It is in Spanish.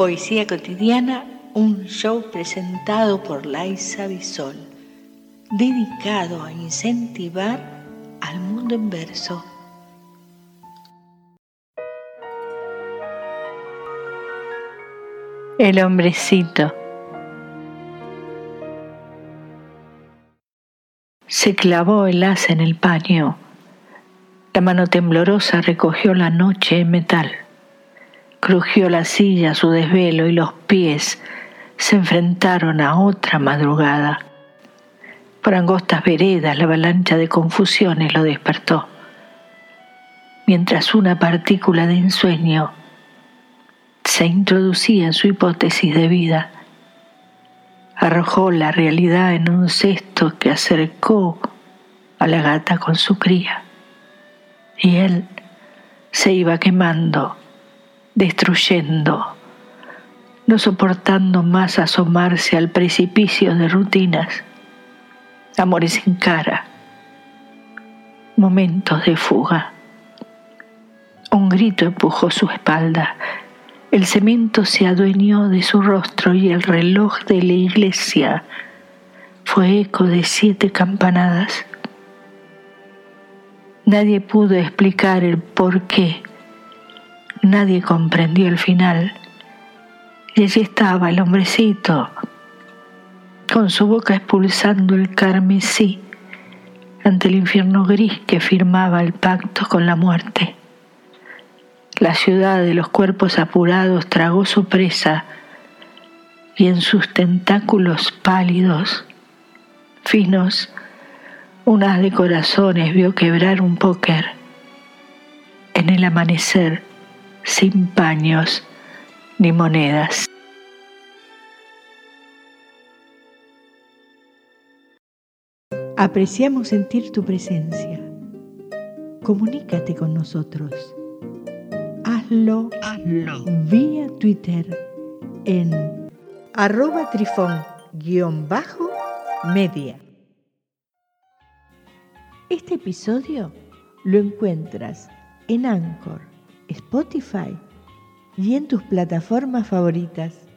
Poesía Cotidiana, un show presentado por Laisa Bisol, dedicado a incentivar al mundo en verso. El hombrecito. Se clavó el haz en el paño. La mano temblorosa recogió la noche en metal. Crujió la silla su desvelo y los pies se enfrentaron a otra madrugada. Por angostas veredas la avalancha de confusiones lo despertó, mientras una partícula de ensueño se introducía en su hipótesis de vida. Arrojó la realidad en un cesto que acercó a la gata con su cría. Y él se iba quemando destruyendo, no soportando más asomarse al precipicio de rutinas, amores sin cara, momentos de fuga. Un grito empujó su espalda, el cemento se adueñó de su rostro y el reloj de la iglesia fue eco de siete campanadas. Nadie pudo explicar el por qué Nadie comprendió el final. Y allí estaba el hombrecito, con su boca expulsando el carmesí ante el infierno gris que firmaba el pacto con la muerte. La ciudad de los cuerpos apurados tragó su presa y en sus tentáculos pálidos, finos, unas de corazones vio quebrar un póker. En el amanecer, sin paños ni monedas. Apreciamos sentir tu presencia. Comunícate con nosotros. Hazlo, Hazlo. vía Twitter en arroba trifón-media. Este episodio lo encuentras en Anchor Spotify y en tus plataformas favoritas.